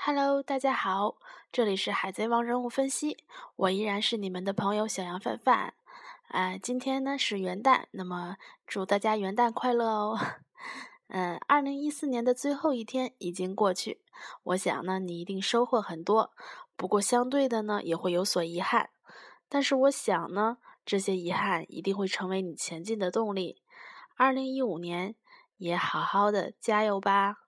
Hello，大家好，这里是海贼王人物分析，我依然是你们的朋友小羊范范。啊，今天呢是元旦，那么祝大家元旦快乐哦。嗯，二零一四年的最后一天已经过去，我想呢你一定收获很多，不过相对的呢也会有所遗憾。但是我想呢，这些遗憾一定会成为你前进的动力。二零一五年也好好的加油吧。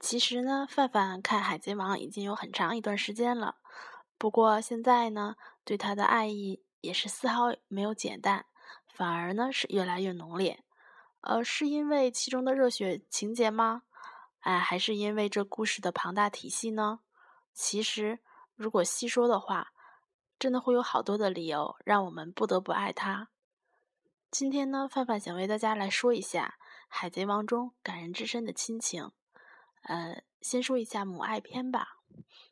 其实呢，范范看《海贼王》已经有很长一段时间了，不过现在呢，对他的爱意也是丝毫没有减淡，反而呢是越来越浓烈。呃，是因为其中的热血情节吗？哎，还是因为这故事的庞大体系呢？其实，如果细说的话，真的会有好多的理由让我们不得不爱他。今天呢，范范想为大家来说一下《海贼王》中感人至深的亲情。呃，先说一下母爱篇吧。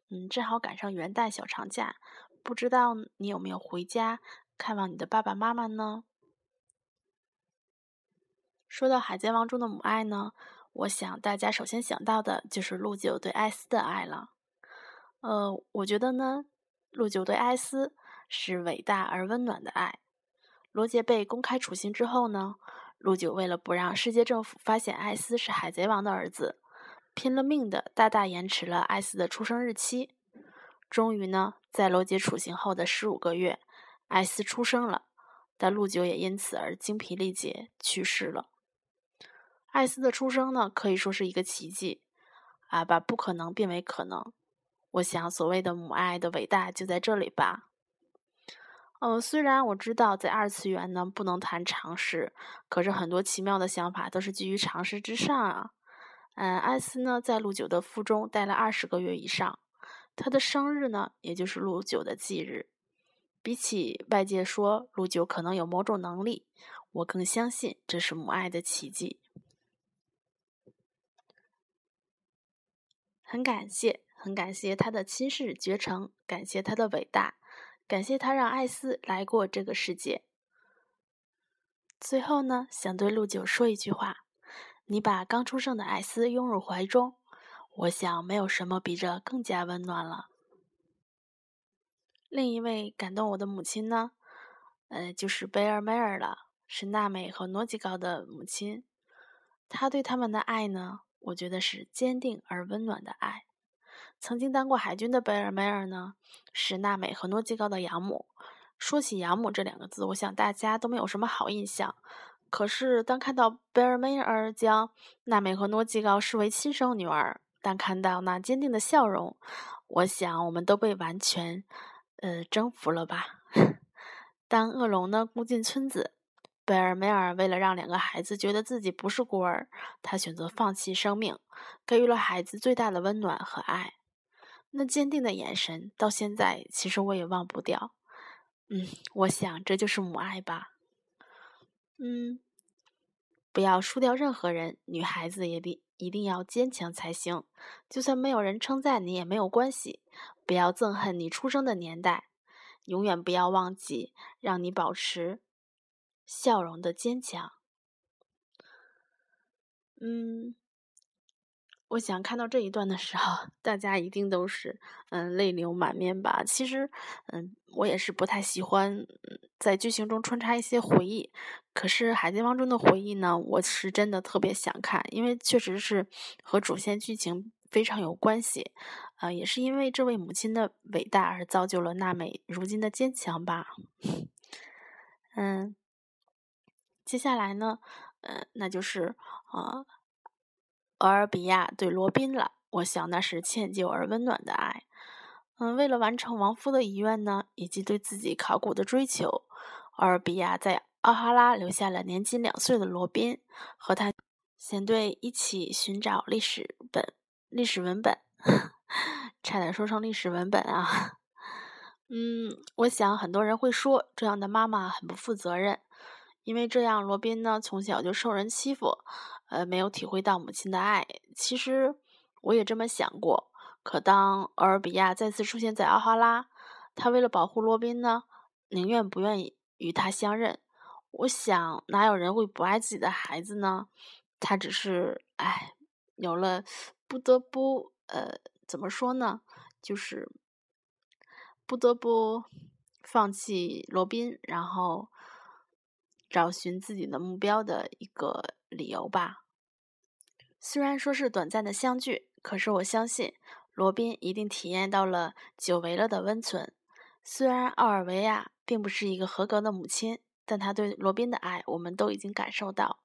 嗯，正好赶上元旦小长假，不知道你有没有回家看望你的爸爸妈妈呢？说到《海贼王》中的母爱呢，我想大家首先想到的就是陆九对艾斯的爱了。呃，我觉得呢，陆九对艾斯是伟大而温暖的爱。罗杰被公开处刑之后呢，陆九为了不让世界政府发现艾斯是海贼王的儿子。拼了命的大大延迟了艾斯的出生日期，终于呢，在罗杰处刑后的十五个月，艾斯出生了，但陆九也因此而精疲力竭去世了。艾斯的出生呢，可以说是一个奇迹，啊，把不可能变为可能。我想，所谓的母爱的伟大就在这里吧。呃，虽然我知道在二次元呢不能谈常识，可是很多奇妙的想法都是基于常识之上啊。嗯，艾斯呢，在陆九的腹中待了二十个月以上。他的生日呢，也就是陆九的忌日。比起外界说陆九可能有某种能力，我更相信这是母爱的奇迹。很感谢，很感谢他的亲事绝成，感谢他的伟大，感谢他让艾斯来过这个世界。最后呢，想对陆九说一句话。你把刚出生的艾斯拥入怀中，我想没有什么比这更加温暖了。另一位感动我的母亲呢，呃，就是贝尔梅尔了，是娜美和诺基高的母亲。她对他们的爱呢，我觉得是坚定而温暖的爱。曾经当过海军的贝尔梅尔呢，是娜美和诺基高的养母。说起养母这两个字，我想大家都没有什么好印象。可是，当看到贝尔梅尔将娜美和诺基高视为亲生女儿，但看到那坚定的笑容，我想我们都被完全，呃，征服了吧。当恶龙呢攻进村子，贝尔梅尔为了让两个孩子觉得自己不是孤儿，他选择放弃生命，给予了孩子最大的温暖和爱。那坚定的眼神，到现在其实我也忘不掉。嗯，我想这就是母爱吧。嗯，不要输掉任何人，女孩子也得一定要坚强才行。就算没有人称赞你也没有关系，不要憎恨你出生的年代，永远不要忘记让你保持笑容的坚强。嗯。我想看到这一段的时候，大家一定都是嗯泪流满面吧。其实，嗯，我也是不太喜欢在剧情中穿插一些回忆。可是《海贼王》中的回忆呢，我是真的特别想看，因为确实是和主线剧情非常有关系。呃，也是因为这位母亲的伟大而造就了娜美如今的坚强吧。嗯，接下来呢，呃，那就是呃。俄尔比亚对罗宾了，我想那是歉疚而温暖的爱。嗯，为了完成亡夫的遗愿呢，以及对自己考古的追求，俄尔比亚在奥哈拉留下了年仅两岁的罗宾，和他先队一起寻找历史本、历史文本，差点说成历史文本啊。嗯，我想很多人会说，这样的妈妈很不负责任，因为这样罗宾呢从小就受人欺负。呃，没有体会到母亲的爱。其实我也这么想过。可当俄尔比亚再次出现在奥哈拉，他为了保护罗宾呢，宁愿不愿意与他相认。我想，哪有人会不爱自己的孩子呢？他只是，哎，有了不得不，呃，怎么说呢？就是不得不放弃罗宾，然后找寻自己的目标的一个理由吧。虽然说是短暂的相聚，可是我相信罗宾一定体验到了久违了的温存。虽然奥尔维亚并不是一个合格的母亲，但她对罗宾的爱我们都已经感受到。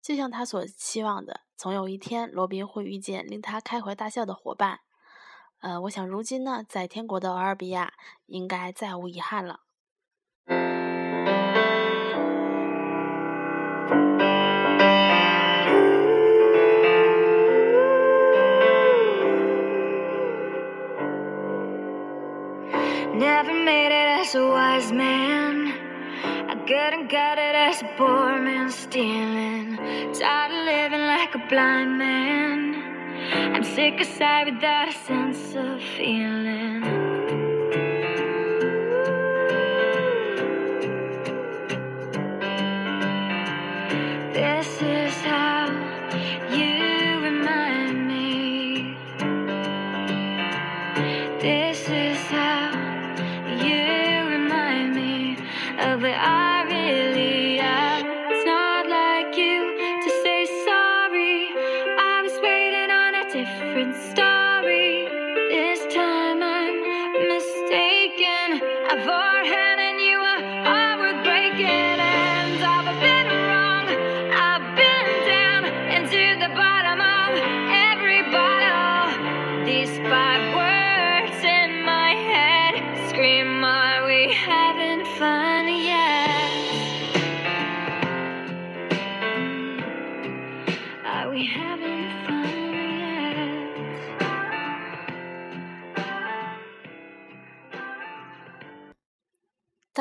就像他所期望的，总有一天罗宾会遇见令他开怀大笑的伙伴。呃，我想如今呢，在天国的阿尔比亚应该再无遗憾了。I've never made it as a wise man. I couldn't cut it as a poor man stealing. Tired of living like a blind man. I'm sick aside without a sense of feeling.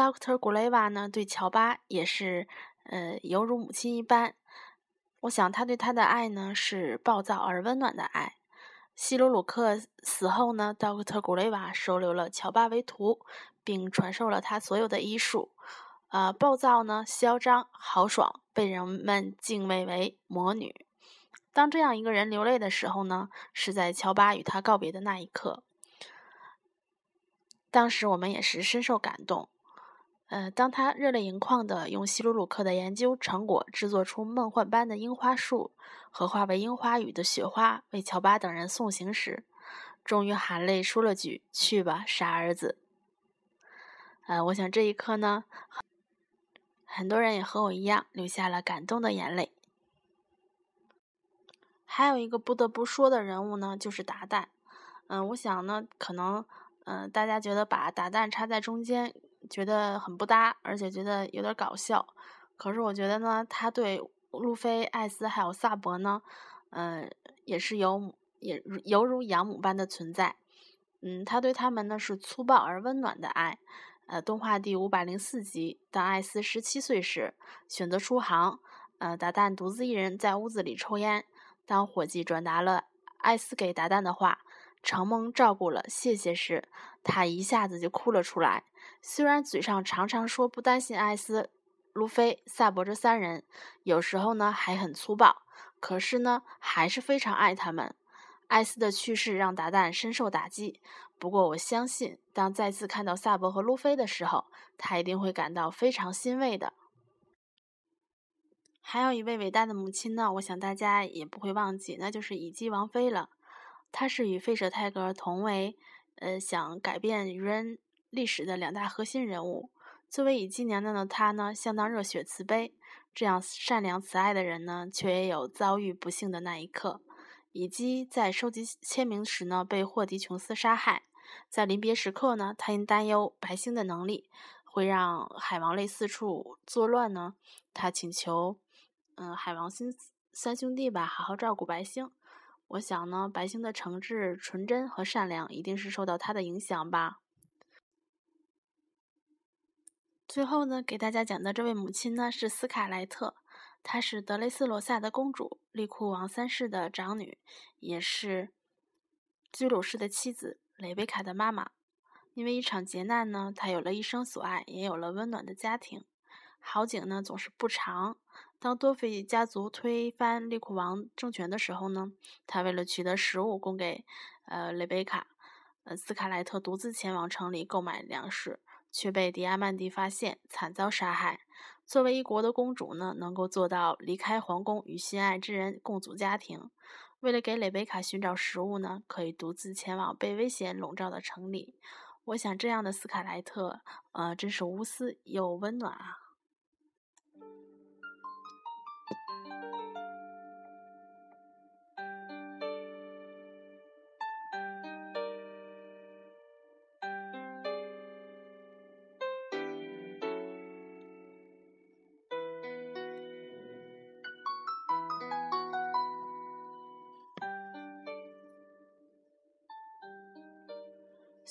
奥特古雷瓦呢，对乔巴也是，呃，犹如母亲一般。我想他对他的爱呢，是暴躁而温暖的爱。希鲁鲁克死后呢，奥特古雷瓦收留了乔巴为徒，并传授了他所有的医术。呃，暴躁呢，嚣张豪爽，被人们敬畏为魔女。当这样一个人流泪的时候呢，是在乔巴与他告别的那一刻。当时我们也是深受感动。呃，当他热泪盈眶地用希鲁鲁克的研究成果制作出梦幻般的樱花树和化为樱花雨的雪花为乔巴等人送行时，终于含泪说了句：“去吧，傻儿子。”呃，我想这一刻呢，很多人也和我一样流下了感动的眼泪。还有一个不得不说的人物呢，就是达旦。嗯，我想呢，可能，嗯，大家觉得把达旦插在中间。觉得很不搭，而且觉得有点搞笑。可是我觉得呢，他对路飞、艾斯还有萨博呢，嗯，也是有也犹如养母般的存在。嗯，他对他们呢是粗暴而温暖的爱。呃，动画第五百零四集，当艾斯十七岁时，选择出航。呃，达旦独自一人在屋子里抽烟。当伙计转达了艾斯给达旦的话，承蒙照顾了，谢谢时，他一下子就哭了出来。虽然嘴上常常说不担心艾斯、路飞、萨博这三人，有时候呢还很粗暴，可是呢还是非常爱他们。艾斯的去世让达旦深受打击，不过我相信，当再次看到萨博和路飞的时候，他一定会感到非常欣慰的。还有一位伟大的母亲呢，我想大家也不会忘记，那就是乙姬王妃了。她是与费舍泰格同为，呃，想改变愚人历史的两大核心人物。作为乙姬娘娘的她呢，相当热血慈悲。这样善良慈爱的人呢，却也有遭遇不幸的那一刻。乙姬在收集签名时呢，被霍迪琼斯杀害。在临别时刻呢，他因担忧白星的能力会让海王类四处作乱呢，他请求。嗯，海王星三兄弟吧，好好照顾白星。我想呢，白星的诚挚、纯真和善良，一定是受到他的影响吧。最后呢，给大家讲的这位母亲呢，是斯卡莱特，她是德雷斯罗萨的公主，利库王三世的长女，也是居鲁士的妻子，雷贝卡的妈妈。因为一场劫难呢，她有了一生所爱，也有了温暖的家庭。好景呢，总是不长。当多菲家族推翻利库王政权的时候呢，他为了取得食物供给呃雷贝卡，呃斯卡莱特独自前往城里购买粮食，却被迪亚曼蒂发现，惨遭杀害。作为一国的公主呢，能够做到离开皇宫与心爱之人共组家庭，为了给蕾贝卡寻找食物呢，可以独自前往被危险笼罩的城里。我想这样的斯卡莱特，呃，真是无私又温暖啊。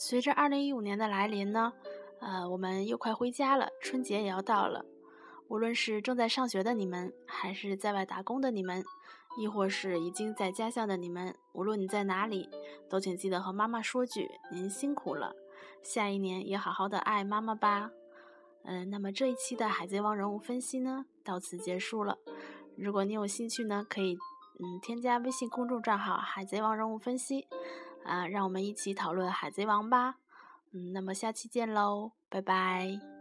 随着二零一五年的来临呢，呃，我们又快回家了，春节也要到了。无论是正在上学的你们，还是在外打工的你们，亦或是已经在家乡的你们，无论你在哪里，都请记得和妈妈说句“您辛苦了”。下一年也好好的爱妈妈吧。嗯，那么这一期的《海贼王》人物分析呢，到此结束了。如果你有兴趣呢，可以嗯添加微信公众账号“海贼王人物分析”。啊，让我们一起讨论《海贼王》吧。嗯，那么下期见喽，拜拜。